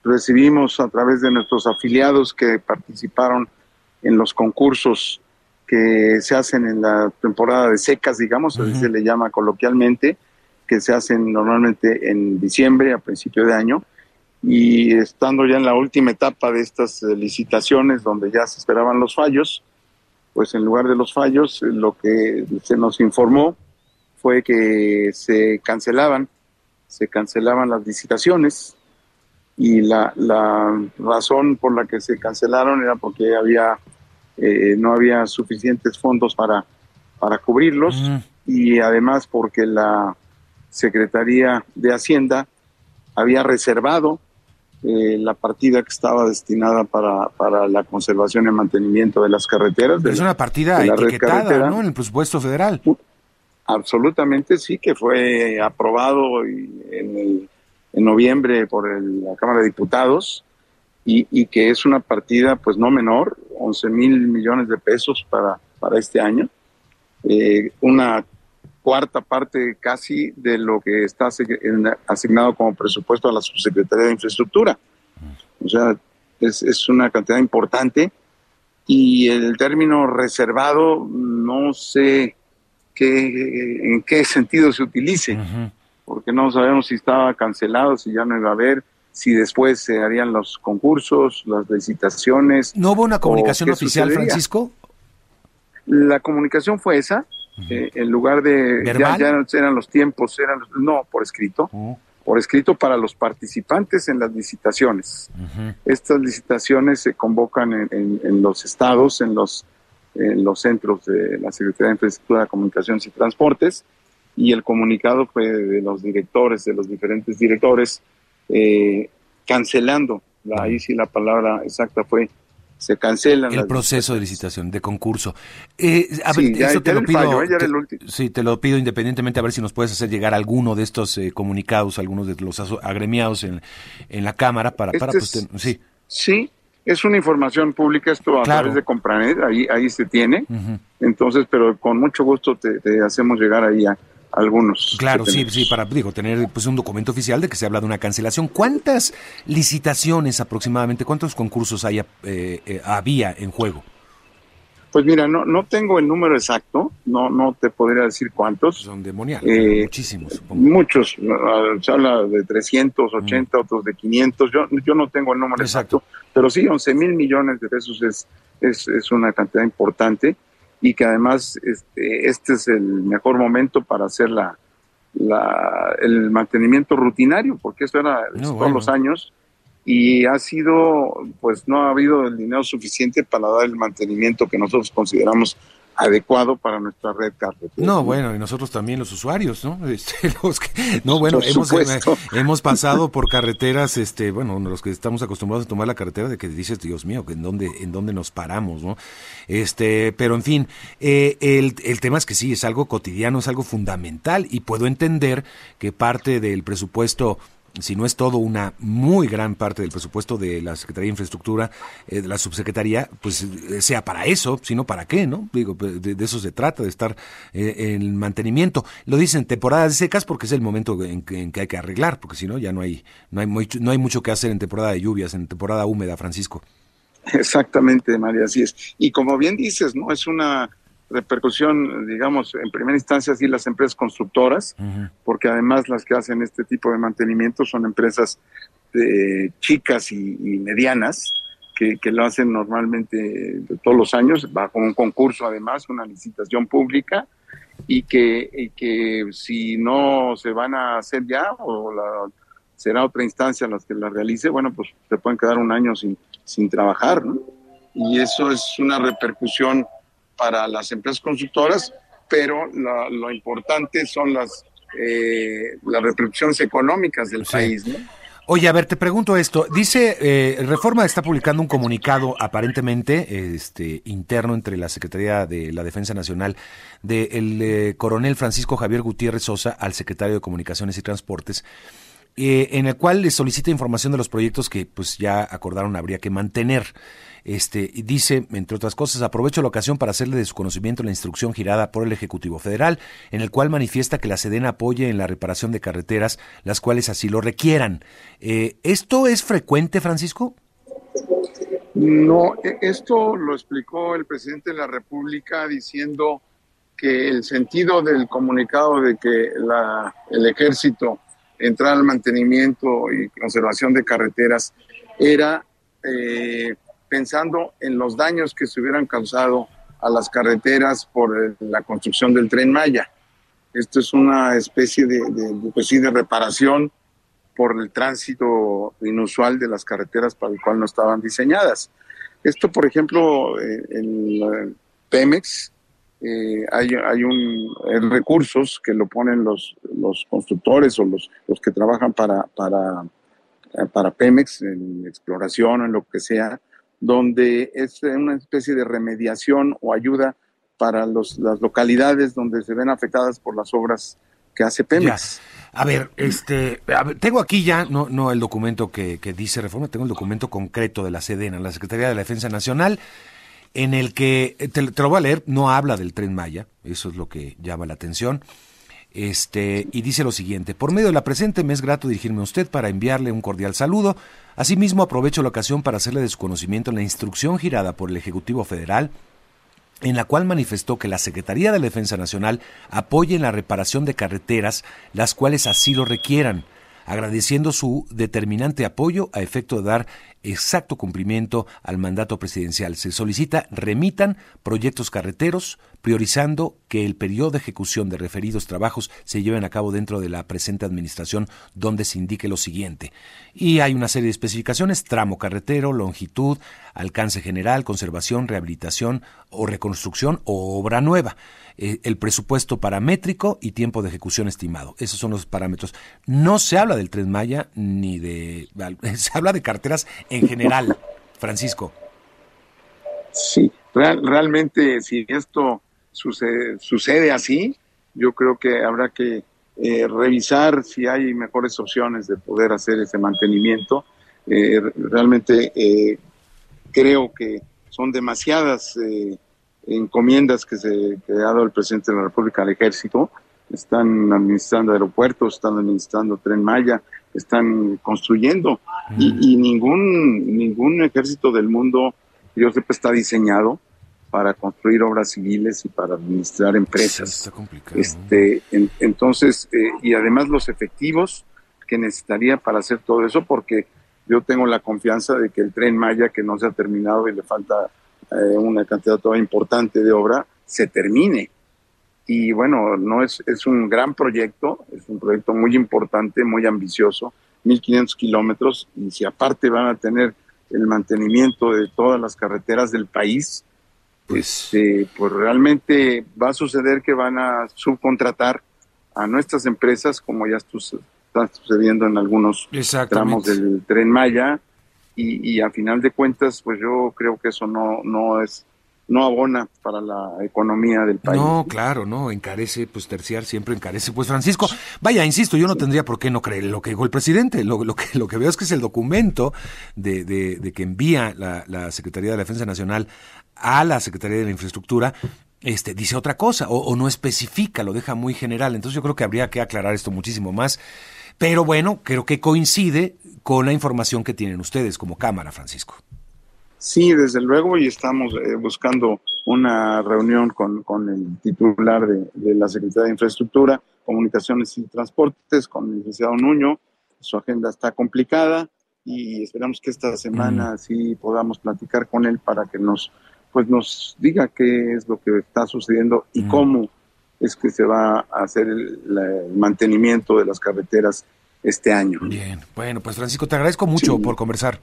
J: recibimos a través de nuestros afiliados que participaron en los concursos que se hacen en la temporada de secas, digamos, así se le llama coloquialmente, que se hacen normalmente en diciembre, a principio de año, y estando ya en la última etapa de estas licitaciones donde ya se esperaban los fallos, pues en lugar de los fallos, lo que se nos informó fue que se cancelaban, se cancelaban las licitaciones. Y la, la razón por la que se cancelaron era porque había eh, no había suficientes fondos para, para cubrirlos y además porque la Secretaría de Hacienda había reservado eh, la partida que estaba destinada para, para la conservación y mantenimiento de las carreteras.
C: es una partida etiquetada ¿no? en el presupuesto federal.
J: Absolutamente sí, que fue aprobado en, en noviembre por la Cámara de Diputados y, y, que es una partida pues no menor, 11 mil millones de pesos para, para este año, eh, una cuarta parte casi de lo que está asignado como presupuesto a la Subsecretaría de Infraestructura. O sea, es, es una cantidad importante. Y el término reservado no sé qué, en qué sentido se utilice, porque no sabemos si estaba cancelado, si ya no iba a haber, si después se harían los concursos, las licitaciones.
C: ¿No hubo una comunicación oficial, Francisco?
J: La comunicación fue esa, eh, en lugar de... Ya, eran los tiempos, eran no, por escrito, por escrito para los participantes en las licitaciones. Estas licitaciones se convocan en, los estados, en los, en los centros de la Secretaría de Infraestructura, Comunicaciones y Transportes, y el comunicado fue de los directores, de los diferentes directores, eh, cancelando, ahí sí la palabra exacta fue se cancela
C: el proceso de licitación de concurso. Eh, a ver, eso te lo pido sí te lo pido independientemente a ver si nos puedes hacer llegar alguno de estos eh, comunicados algunos de los agremiados en, en la cámara para, para
J: pues, sí. Sí es una información pública esto a través de Compranet ahí ahí se tiene. Entonces pero con mucho gusto te, te hacemos llegar ahí a algunos.
C: Claro, sí, sí, para digo, tener pues un documento oficial de que se habla de una cancelación. ¿Cuántas licitaciones aproximadamente, cuántos concursos haya, eh, eh, había en juego?
J: Pues mira, no, no tengo el número exacto, no, no te podría decir cuántos.
C: Son demoniales, eh, muchísimos.
J: Muchos, se habla de 380, otros de 500, yo, yo no tengo el número exacto, pero sí, 11 mil millones de pesos es, es, es una cantidad importante y que además este, este es el mejor momento para hacer la, el mantenimiento rutinario, porque esto era todos los años y ha sido, pues no ha habido el dinero suficiente para dar el mantenimiento que nosotros consideramos adecuado para nuestra red carretera.
C: No, bueno, y nosotros también los usuarios, ¿no? Este, los que, no, bueno, hemos, eh, hemos pasado por carreteras, este, bueno, los que estamos acostumbrados a tomar la carretera de que dices, Dios mío, ¿en dónde, en dónde nos paramos, no? Este, pero en fin, eh, el, el tema es que sí, es algo cotidiano, es algo fundamental y puedo entender que parte del presupuesto si no es todo, una muy gran parte del presupuesto de la Secretaría de Infraestructura, eh, de la subsecretaría, pues eh, sea para eso, sino para qué, ¿no? Digo, de, eso se trata, de estar eh, en mantenimiento. Lo dicen temporadas secas porque es el momento en que, hay que arreglar, porque si no, ya no hay, no, hay no hay mucho que hacer en temporada de lluvias, en temporada húmeda, Francisco.
J: Exactamente, María, así es. Y como bien dices, ¿no? Es una repercusión, digamos, en primera instancia sí las empresas constructoras, porque además las que hacen este tipo de mantenimiento son empresas eh, chicas y, medianas, que, lo hacen normalmente todos los años, bajo un concurso además, una licitación pública, y que, que si no se van a hacer ya, o la, será otra instancia las que la realice, bueno, pues se pueden quedar un año sin, sin trabajar, ¿no? Y eso es una repercusión para las empresas constructoras, pero lo, importante son las, eh, las repercusiones económicas del país. ¿no?
C: Oye, a ver, te pregunto esto. Dice, eh, Reforma está publicando un comunicado aparentemente este, interno entre la Secretaría de la Defensa Nacional del eh, coronel Francisco Javier Gutiérrez Sosa al secretario de Comunicaciones y Transportes, eh, en el cual le solicita información de los proyectos que pues ya acordaron habría que mantener. Este, dice, entre otras cosas, aprovecho la ocasión para hacerle de su conocimiento la instrucción girada por el Ejecutivo Federal, en el cual manifiesta que la SEDEN apoye en la reparación de carreteras, las cuales así lo requieran. Eh, ¿Esto es frecuente, Francisco?
J: No, e, esto lo explicó el presidente de la República diciendo que el sentido del comunicado de que el ejército entrara al mantenimiento y conservación de carreteras era eh, pensando en los daños que se hubieran causado a las carreteras por la construcción del tren Maya. Esto es una especie de, pues de reparación por el tránsito inusual de las carreteras para el cual no estaban diseñadas. Esto, por ejemplo, en, Pemex eh, hay, hay, un, recursos que lo ponen los, los constructores o los, los que trabajan para, para, para Pemex en exploración o en lo que sea, donde es una especie de remediación o ayuda para los, las localidades donde se ven afectadas por las obras que hace Pemex.
C: A ver, este, tengo aquí ya no, no el documento que, dice reforma, tengo el documento concreto de la SEDENA, la Secretaría de la Defensa Nacional, en el que, te, te lo voy a leer, no habla del tren Maya, eso es lo que llama la atención. Este, y dice lo siguiente, por medio de la presente me es grato dirigirme a usted para enviarle un cordial saludo. Asimismo aprovecho la ocasión para hacerle desconocimiento en la instrucción girada por el Ejecutivo Federal en la cual manifestó que la Secretaría de la Defensa Nacional apoye en la reparación de carreteras, las cuales así lo requieran, agradeciendo su determinante apoyo a efecto de dar exacto cumplimiento al mandato presidencial. Se solicita remitan proyectos carreteros, priorizando que el periodo de ejecución de referidos trabajos se lleven a cabo dentro de la presente administración, donde se indique lo siguiente. Y hay una serie de especificaciones, tramo carretero, longitud, alcance general, conservación, rehabilitación o reconstrucción o obra nueva. Eh, el presupuesto paramétrico y tiempo de ejecución estimado. Esos son los parámetros. No se habla del Tren Maya ni de... Se habla de carteras en general, Francisco.
J: Sí, realmente si esto sucede, así, yo creo que habrá que eh, revisar si hay mejores opciones de poder hacer ese mantenimiento. Eh, realmente eh, creo que son demasiadas encomiendas que se que ha dado el presidente de la República al ejército. Están administrando aeropuertos, están administrando tren Maya, están construyendo y, ningún, ningún ejército del mundo, yo sepa, está diseñado para construir obras civiles y para administrar empresas. este, entonces, eh, y además los efectivos que necesitaría para hacer todo eso, porque yo tengo la confianza de que el tren Maya, que no se ha terminado y le falta eh, una cantidad toda importante de obra, se termine. Y bueno, no es, es un gran proyecto, es un proyecto muy importante, muy ambicioso, 1.500 kilómetros, y si aparte van a tener el mantenimiento de todas las carreteras del país, pues, este, pues realmente va a suceder que van a subcontratar a nuestras empresas, como ya está sucediendo en algunos tramos del tren Maya, y, y a final de cuentas, pues yo creo que eso no, no es no abona para la economía del país.
C: No, claro, no, encarece, pues terciar siempre encarece. Pues Francisco, vaya, insisto, yo no tendría por qué no creer lo que dijo el presidente. Lo, lo, que, lo que veo es que es el documento de, de, que envía la, la, Secretaría de la Defensa Nacional a la Secretaría de la Infraestructura. Este, dice otra cosa o, o no especifica, lo deja muy general. Entonces yo creo que habría que aclarar esto muchísimo más. Pero bueno, creo que coincide con la información que tienen ustedes como Cámara, Francisco.
J: Sí, desde luego, y estamos eh, buscando una reunión con, con el titular de, de, la Secretaría de Infraestructura, Comunicaciones y Transportes, con el licenciado Nuño. Su agenda está complicada y esperamos que esta semana mm. sí podamos platicar con él para que nos, pues nos diga qué es lo que está sucediendo y mm. cómo es que se va a hacer el, el, mantenimiento de las carreteras este año.
C: Bien, bueno, pues Francisco, te agradezco mucho por conversar.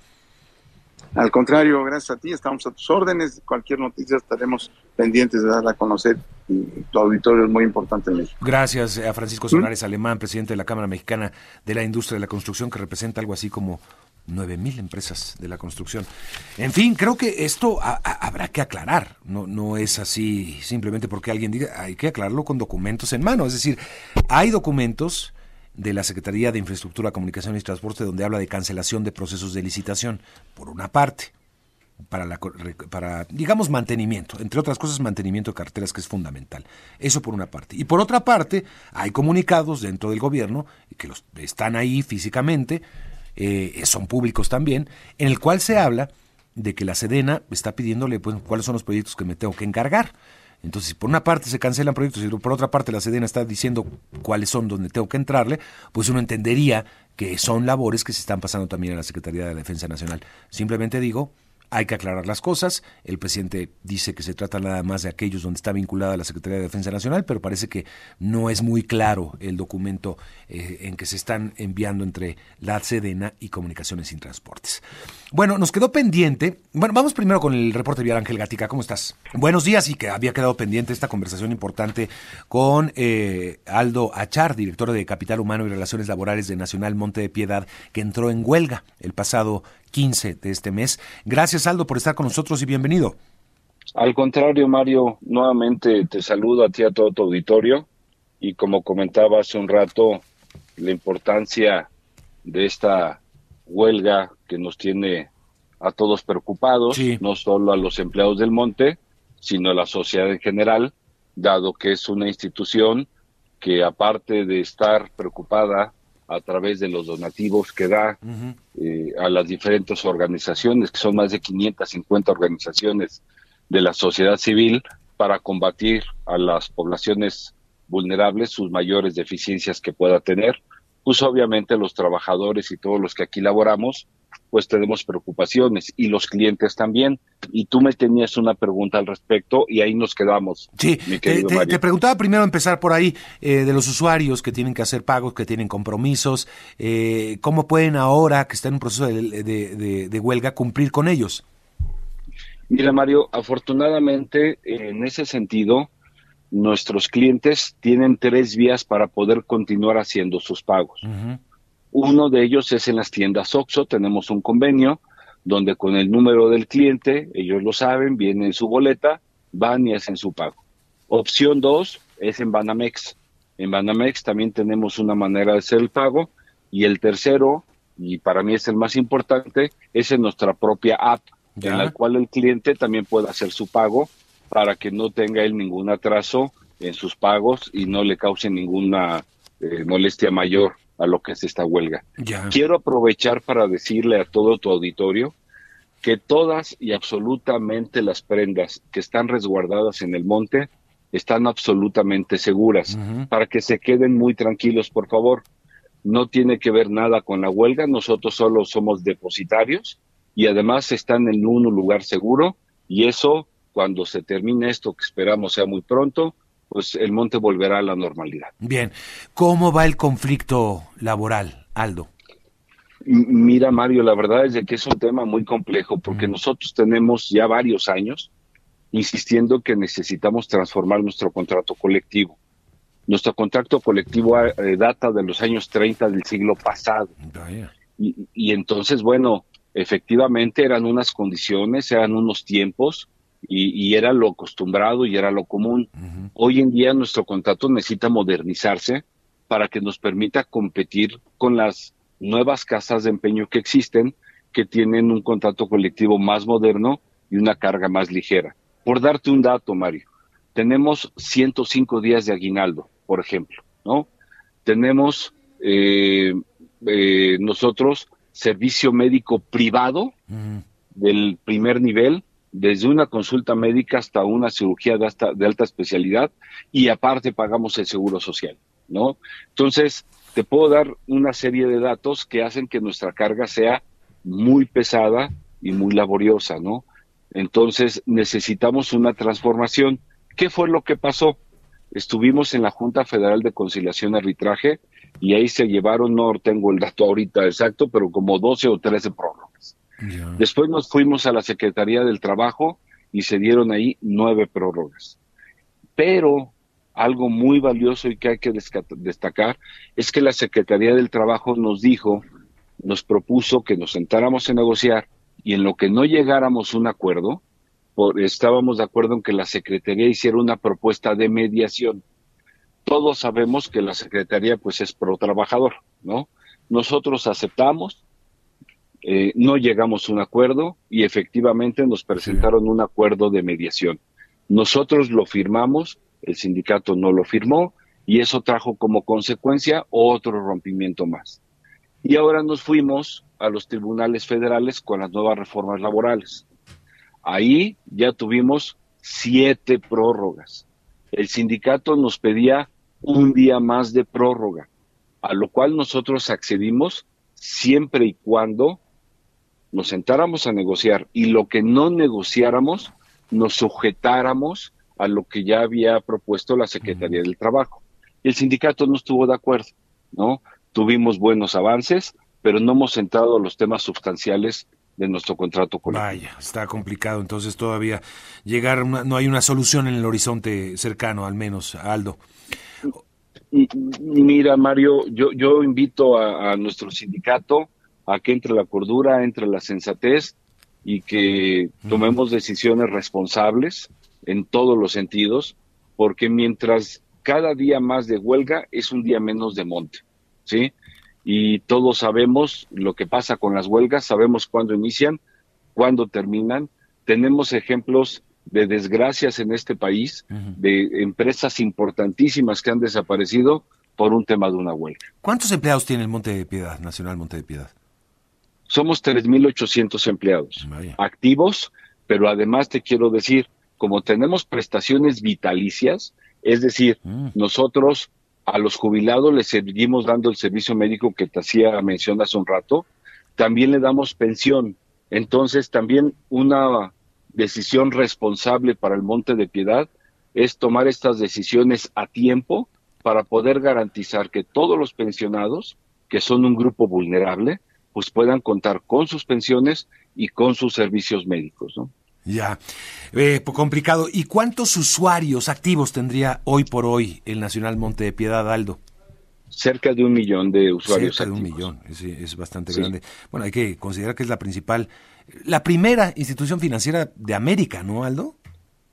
J: Al contrario, gracias a ti, estamos a tus órdenes. Cualquier noticia estaremos pendientes de darla a conocer y tu auditorio es muy importante en México.
C: Gracias a Francisco Solares Alemán, presidente de la Cámara Mexicana de la Industria de la Construcción, que representa algo así como nueve mil empresas de la construcción. En fin, creo que esto habrá que aclarar. No, no es así simplemente porque alguien diga, hay que aclararlo con documentos en mano. Es decir, hay documentos de la Secretaría de Infraestructura, Comunicación y Transporte, donde habla de cancelación de procesos de licitación, por una parte, para, la, para, digamos, mantenimiento, entre otras cosas, mantenimiento de carreteras, que es fundamental. Eso por una parte. Y por otra parte, hay comunicados dentro del gobierno, que los, están ahí físicamente, eh, son públicos también, en el cual se habla de que la Sedena está pidiéndole pues, cuáles son los proyectos que me tengo que encargar. Entonces, por una parte se cancelan proyectos y por otra parte la Sedena está diciendo cuáles son donde tengo que entrarle, pues uno entendería que son labores que se están pasando también a la Secretaría de Defensa Nacional. Simplemente digo, hay que aclarar las cosas. El presidente dice que se trata nada más de aquellos donde está vinculada la Secretaría de Defensa Nacional, pero parece que no es muy claro el documento eh, en que se están enviando entre la Sedena y Comunicaciones sin Transportes. Bueno, nos quedó pendiente. Bueno, vamos primero con el reporte vial Ángel Gatica. ¿Cómo estás? Buenos días y que había quedado pendiente esta conversación importante con eh, Aldo Achar, director de Capital Humano y Relaciones Laborales de Nacional Monte de Piedad, que entró en huelga el pasado 15 de este mes. Gracias, Aldo, por estar con nosotros y bienvenido.
K: Al contrario, Mario, nuevamente te saludo a ti, a todo tu auditorio. Y como comentaba hace un rato, la importancia de esta huelga que nos tiene a todos preocupados, no solo a los empleados del monte, sino a la sociedad en general, dado que es una institución que aparte de estar preocupada a través de los donativos que da eh, a las diferentes organizaciones, que son más de 550 organizaciones de la sociedad civil, para combatir a las poblaciones vulnerables sus mayores deficiencias que pueda tener. Pues obviamente los trabajadores y todos los que aquí laboramos pues tenemos preocupaciones y los clientes también. Y tú me tenías una pregunta al respecto y ahí nos quedamos.
C: Sí, te, preguntaba primero empezar por ahí eh, de los usuarios que tienen que hacer pagos, que tienen compromisos, eh, ¿cómo pueden ahora que están en un proceso de, huelga cumplir con ellos?
K: Mira, Mario, afortunadamente en ese sentido, nuestros clientes tienen tres vías para poder continuar haciendo sus pagos. Uno de ellos es en las tiendas OXO, tenemos un convenio donde con el número del cliente, ellos lo saben, viene en su boleta, van y hacen su pago. Opción dos es en Banamex. En Banamex también tenemos una manera de hacer el pago. Y el tercero, y para mí es el más importante, es en nuestra propia app, en la cual el cliente también puede hacer su pago para que no tenga él ningún atraso en sus pagos y no le cause ninguna eh, molestia mayor a lo que es esta huelga. Quiero aprovechar para decirle a todo tu auditorio que todas y absolutamente las prendas que están resguardadas en el monte están absolutamente seguras. Para que se queden muy tranquilos, por favor. No tiene que ver nada con la huelga, nosotros solo somos depositarios y además están en un lugar seguro y eso, cuando se termine esto, que esperamos sea muy pronto, pues el monte volverá a la normalidad.
C: Bien, ¿cómo va el conflicto laboral, Aldo?
K: Mira, Mario, la verdad es que es un tema muy complejo porque nosotros tenemos ya varios años insistiendo que necesitamos transformar nuestro contrato colectivo. Nuestro contrato colectivo eh, data de los años 30 del siglo pasado. Y, y, entonces, bueno, efectivamente eran unas condiciones, eran unos tiempos y, y era lo acostumbrado y era lo común. Hoy en día nuestro contrato necesita modernizarse para que nos permita competir con las nuevas casas de empeño que existen, que tienen un contrato colectivo más moderno y una carga más ligera. Por darte un dato, Mario, tenemos 105 días de aguinaldo, por ejemplo, ¿no? Tenemos eh, eh, nosotros servicio médico privado del primer nivel, desde una consulta médica hasta una cirugía de, de alta especialidad y aparte pagamos el seguro social, ¿no? Entonces, te puedo dar una serie de datos que hacen que nuestra carga sea muy pesada y muy laboriosa, ¿no? Entonces necesitamos una transformación. ¿Qué fue lo que pasó? Estuvimos en la Junta Federal de Conciliación y Arbitraje y ahí se llevaron, no tengo el dato ahorita exacto, pero como 12 o 13 prórrogas. Después nos fuimos a la Secretaría del Trabajo y se dieron ahí nueve prórrogas. Pero algo muy valioso y que hay que destacar es que la Secretaría del Trabajo nos dijo, nos propuso que nos sentáramos a negociar y en lo que no llegáramos a un acuerdo, estábamos de acuerdo en que la Secretaría hiciera una propuesta de mediación. Todos sabemos que la Secretaría pues es pro trabajador, ¿no? Nosotros aceptamos, eh, no llegamos a un acuerdo y efectivamente nos presentaron un acuerdo de mediación. Nosotros lo firmamos, el sindicato no lo firmó y eso trajo como consecuencia otro rompimiento más. Y ahora nos fuimos a los tribunales federales con las nuevas reformas laborales. Ahí ya tuvimos siete prórrogas. El sindicato nos pedía un día más de prórroga, a lo cual nosotros accedimos siempre y cuando nos sentáramos a negociar y lo que no negociáramos nos sujetáramos a lo que ya había propuesto la Secretaría del Trabajo. El sindicato no estuvo de acuerdo, ¿no? Tuvimos buenos avances, pero no hemos entrado a los temas sustanciales de nuestro contrato colectivo.
C: Vaya, está complicado entonces todavía llegar, no hay una solución en el horizonte cercano, al menos, Aldo.
K: Mira, Mario, yo, yo invito a, nuestro sindicato a que entre la cordura, entre la sensatez y que tomemos decisiones responsables en todos los sentidos, porque mientras cada día más de huelga es un día menos de monte, ¿sí? y todos sabemos lo que pasa con las huelgas, sabemos cuándo inician, cuándo terminan. Tenemos ejemplos de desgracias en este país, de empresas importantísimas que han desaparecido por un tema de una huelga.
C: ¿Cuántos empleados tiene el Monte de Piedad, Nacional Monte de Piedad?
K: Somos 3.800 empleados activos, pero además te quiero decir, como tenemos prestaciones vitalicias, es decir, mm. nosotros a los jubilados les seguimos dando el servicio médico que te hacía mención hace un rato, también le damos pensión. Entonces, también una decisión responsable para el Monte de Piedad es tomar estas decisiones a tiempo para poder garantizar que todos los pensionados, que son un grupo vulnerable, pues puedan contar con sus pensiones y con sus servicios médicos, ¿no?
C: Ya, eh, complicado. ¿Y cuántos usuarios activos tendría hoy por hoy el Nacional Monte de Piedad, Aldo?
K: Cerca de un millón de usuarios.
C: Cerca de un millón, es, bastante grande. Bueno, hay que considerar que es la principal, la primera institución financiera de América, ¿no, Aldo?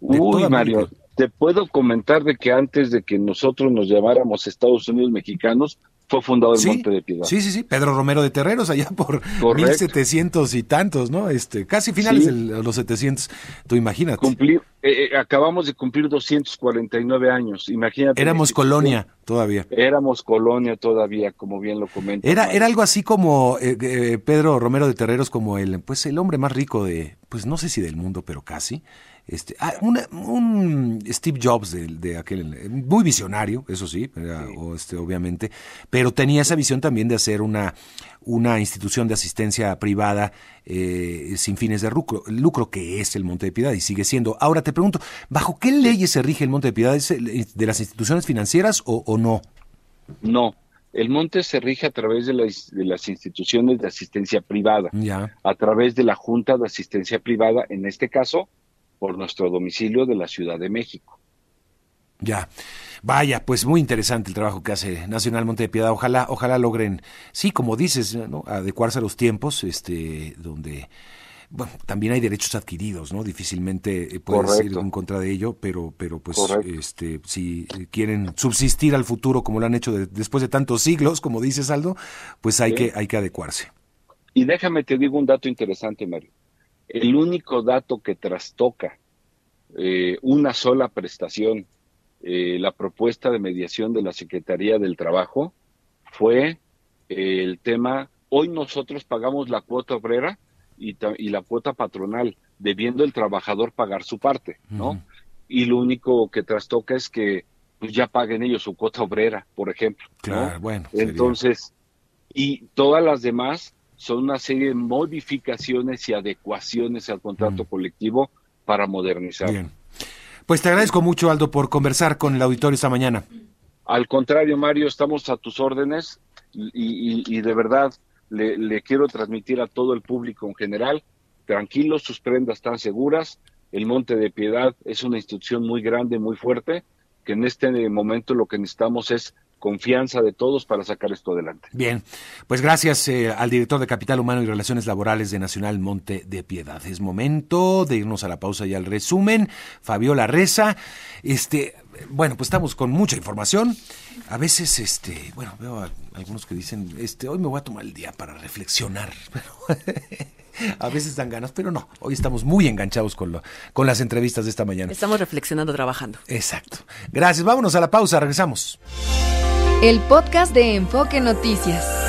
K: Uy, Mario, te puedo comentar de que antes de que nosotros nos llamáramos Estados Unidos mexicanos, fue fundado el Monte de Piedad.
C: Sí, sí, sí, Pedro Romero de Terreros, allá por mil 1700 y tantos, ¿no? Este, casi finales de los 700, tú imagínate.
K: Cumplir, eh, eh, acabamos de cumplir 249 años, imagínate.
C: Éramos colonia todavía.
K: Éramos colonia todavía, como bien lo comenta.
C: Era, era algo así como eh, Pedro Romero de Terreros, como el, pues el hombre más rico de, pues no sé si del mundo, pero casi. Este, ah, un Steve Jobs de, aquel, muy visionario, eso sí, este, obviamente, pero tenía esa visión también de hacer una, una institución de asistencia privada eh, sin fines de lucro, lucro, que es el Monte de Piedad y sigue siendo. Ahora te pregunto, ¿bajo qué leyes se rige el Monte de Piedad? ¿Es de las instituciones financieras o, no?
K: No, el monte se rige a través de, de, las instituciones de asistencia privada,
C: ya.
K: a través de la Junta de Asistencia Privada, en este caso, por nuestro domicilio de la Ciudad de México.
C: Ya. Vaya, pues muy interesante el trabajo que hace Nacional Monte de Piedad. Ojalá, ojalá logren, sí, como dices, ¿no? adecuarse a los tiempos, este, donde bueno, también hay derechos adquiridos, ¿no? Difícilmente eh, puedes ir en contra de ello, pero, pero pues, este, si quieren subsistir al futuro como lo han hecho después de tantos siglos, como dices Aldo, pues hay que, hay que adecuarse.
K: Y déjame te digo un dato interesante, Mario. El único dato que trastoca eh, una sola prestación, eh, la propuesta de mediación de la Secretaría del Trabajo, fue el tema, hoy nosotros pagamos la cuota obrera y, la cuota patronal, debiendo el trabajador pagar su parte, ¿no? Y lo único que trastoca es que pues ya paguen ellos su cuota obrera, por ejemplo.
C: Claro, bueno.
K: Entonces, y todas las demás son una serie de modificaciones y adecuaciones al contrato colectivo para modernizar. Bien.
C: Pues te agradezco mucho, Aldo, por conversar con el auditorio esta mañana.
K: Al contrario, Mario, estamos a tus órdenes y de verdad le, quiero transmitir a todo el público en general, tranquilos, sus prendas están seguras, el Monte de Piedad es una institución muy grande, muy fuerte, que en este momento lo que necesitamos es confianza de todos para sacar esto adelante.
C: Bien, pues gracias eh, al director de Capital Humano y Relaciones Laborales de Nacional Monte de Piedad. Es momento de irnos a la pausa y al resumen. Fabiola Reza, este, bueno, pues estamos con mucha información. A veces, este, bueno, veo a algunos que dicen, este, hoy me voy a tomar el día para reflexionar. a veces dan ganas, pero no. Hoy estamos muy enganchados con, lo, con las entrevistas de esta mañana.
B: Estamos reflexionando, trabajando.
C: Exacto. Gracias. Vámonos a la pausa. Regresamos.
L: El podcast de Enfoque Noticias.